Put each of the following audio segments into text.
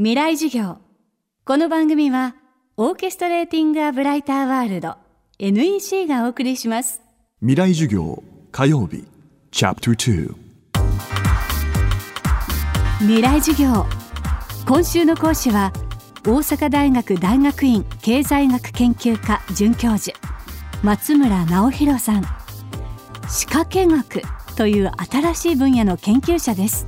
未来授業。この番組はオーケストレーティング・ア・ブライター・ワールド NEC がお送りします。未来授業火曜日チャプター未来授業。今週の講師は大阪大学大学院経済学研究科准教授松村直弘さん。仕掛け学という新しい分野の研究者です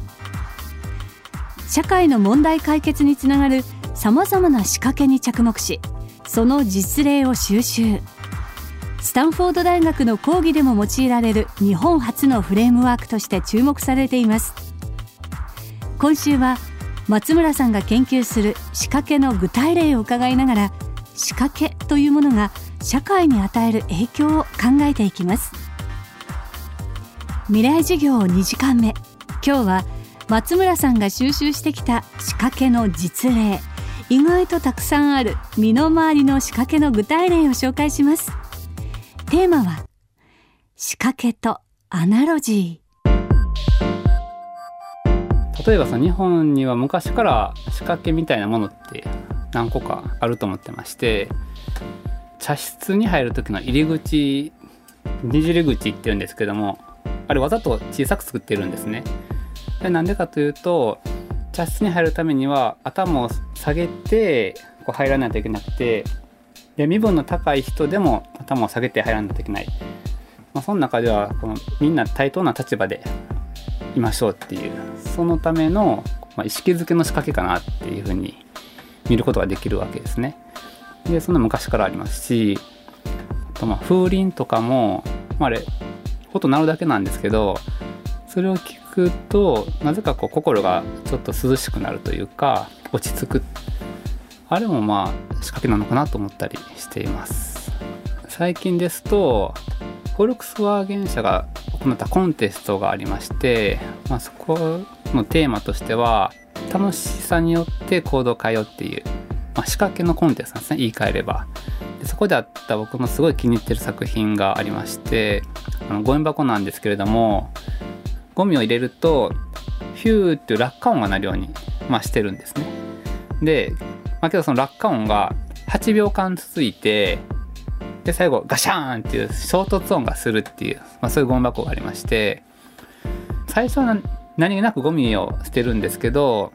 社会の問題解決につながるさまざまな仕掛けに着目しその実例を収集。スタンフォード大学の講義でも用いられる日本初のフレームワークとして注目されています。今週は松村さんが研究する仕掛けの具体例を伺いながら仕掛けというものが社会に与える影響を考えていきます。未来授業2時間目。今日は松村さんが収集してきた仕掛けの実例。意外とたくさんある。身の回りの仕掛けの具体例を紹介します。テーマは仕掛けとアナロジー。例えばその日本には昔から仕掛けみたいなものって何個かあると思ってまして茶室に入る時の入り口ねじり口って言うんですけどもあれわざと小さく作ってるんですね。なんでかというと茶室に入るためには頭を下げてこう入らないといけなくてで身分の高い人でも頭を下げて入らないといけない、まあ、その中ではこのみんな対等な立場でいましょうっていうそのための、まあ、意識づけの仕掛けかなっていうふうに見ることができるわけですね。でそんな昔からありますしあとま風鈴とかも、まあ、あれ音鳴るだけなんですけどそれを聞くとなぜかこう心がちょっと涼しくなるというか落ち着く。あれもまあ仕掛けなのかなと思ったりしています。最近ですとフォルクスワーゲン社が行ったコンテストがありまして、まあ、そこのテーマとしては楽しさによって行動を変えようっていう、まあ、仕掛けのコンテストなんですね言い換えれば。でそこであった僕のすごい気に入ってる作品がありましてあのゴミ箱なんですけれどもゴミを入れるとヒューっていう落下音が鳴るように、まあ、してるんですね。で、まあ、けどその落下音が8秒間続いてで最後ガシャーンっていう衝突音がするっていう、まあ、そういうゴミ箱がありまして最初は何気なくゴミを捨てるんですけど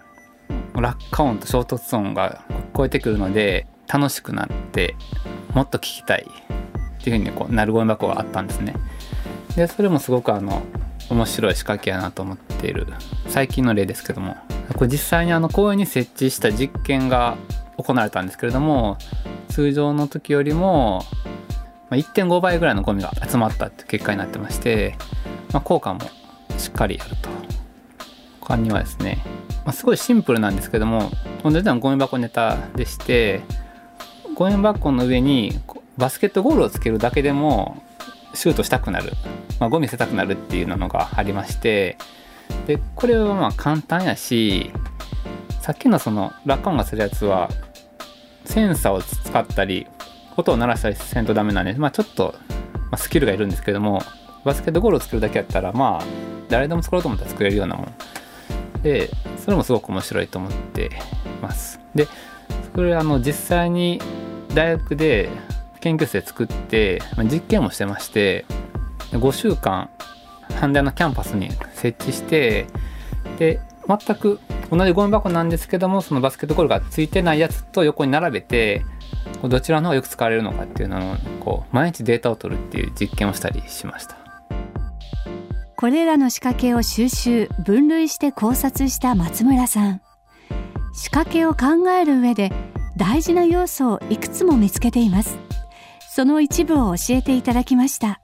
落下音と衝突音が聞こえてくるので楽しくなってもっと聞きたいっていうふうにこうなるゴミ箱があったんですね。でそれもすごくあの面白い仕掛けやなと思っている。最近の例ですけども。これ実際にあの公園に設置した実験が行われたんですけれども通常の時よりも1.5倍ぐらいのゴミが集まったって結果になってまして、まあ、効果もしっかりあると。他にはですね、まあ、すごいシンプルなんですけども同じようなゴミ箱ネタでしてゴミ箱の上にバスケットゴールをつけるだけでもシュートしたくなる。まあ、ゴミ捨てたくなるっていうのがありまして。でこれはまあ簡単やしさっきのその落下音がするやつはセンサーを使ったり音を鳴らしたりせんとダメなんで、まあ、ちょっと、ま、スキルがいるんですけどもバスケットゴールを作るだけやったらまあ誰でも作ろうと思ったら作れるようなもん。でそれもすごく面白いと思ってます。でそれあの実際に大学で研究室で作って、まあ、実験もしてまして5週間阪大のキャンパスに設置してで全く同じゴミ箱なんですけどもそのバスケットゴールがついてないやつと横に並べてどちらの方がよく使われるのかっていうのをこう毎日データを取るっていう実験をしたりしました。これらの仕掛けを収集分類して考察した松村さん。仕掛けを考える上で大事な要素をいくつも見つけています。その一部を教えていただきました。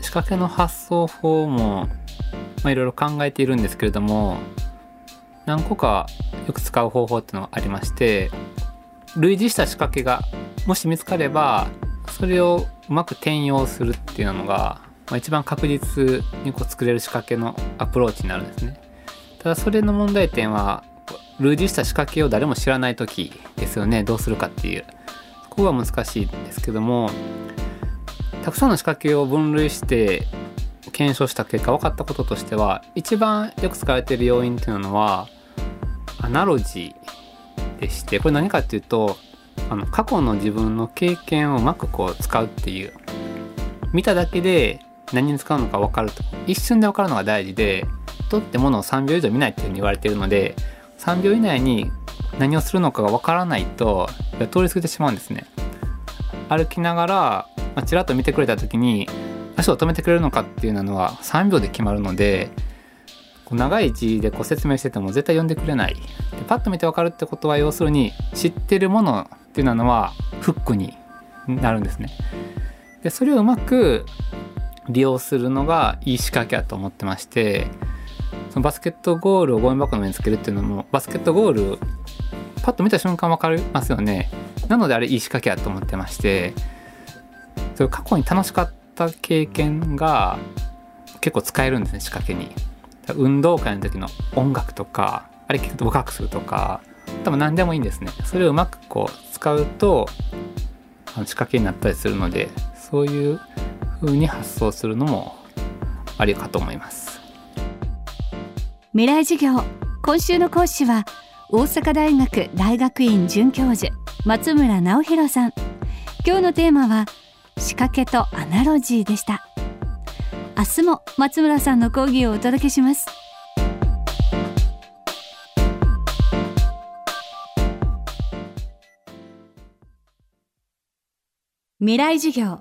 仕掛けの発想法も、まあ、いろいろ考えているんですけれども何個かよく使う方法っていうのがありまして類似した仕掛けがもし見つかればそれをうまく転用するっていうのが、まあ、一番確実にこう作れる仕掛けのアプローチになるんですね。ただそれの問題点は類似した仕掛けを誰も知らない時ですよね。どうするかっていう。そこが難しいんですけどもたくさんの仕掛けを分類して検証した結果分かったこととしては一番よく使われている要因っていうのはアナロジーでしてこれ何かっていうとあの過去の自分の経験をうまくこう使うっていう見ただけで何に使うのか分かると。一瞬で分かるのが大事で人ってものを3秒以上見ないっていうふうに言われてるので3秒以内に何をするのかが分からないと通り過ぎてしまうんですね。歩きながら、まあ、ちらっと見てくれた時に足を止めてくれるのかっていうのは3秒で決まるので長い字でこ説明してても絶対読んでくれない。でパッと見て分かるってことは要するに知ってるものっていうのはフックになるんですね。でそれをうまく利用するのがいい仕掛けだと思ってましてそのバスケットゴールをゴミ箱の上につけるっていうのもバスケットゴールパッと見た瞬間分かりますよね。なのであれいい仕掛けやと思ってましてそれ過去に楽しかった経験が結構使えるんですね仕掛けに。運動会の時の音楽とかあれ聞くと深くするとか多分何でもいいんですね。それをうまくこう使うと仕掛けになったりするのでそういう風に発想するのもありかと思います。未来授業。今週の講師は大阪大学大学院准教授松村直弘さん。今日のテーマは仕掛けとアナロジーでした。明日も松村さんの講義をお届けします。未来授業。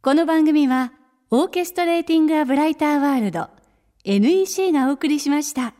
この番組はオーケストレーティング・ア・ブライター・ワールド NEC がお送りしました。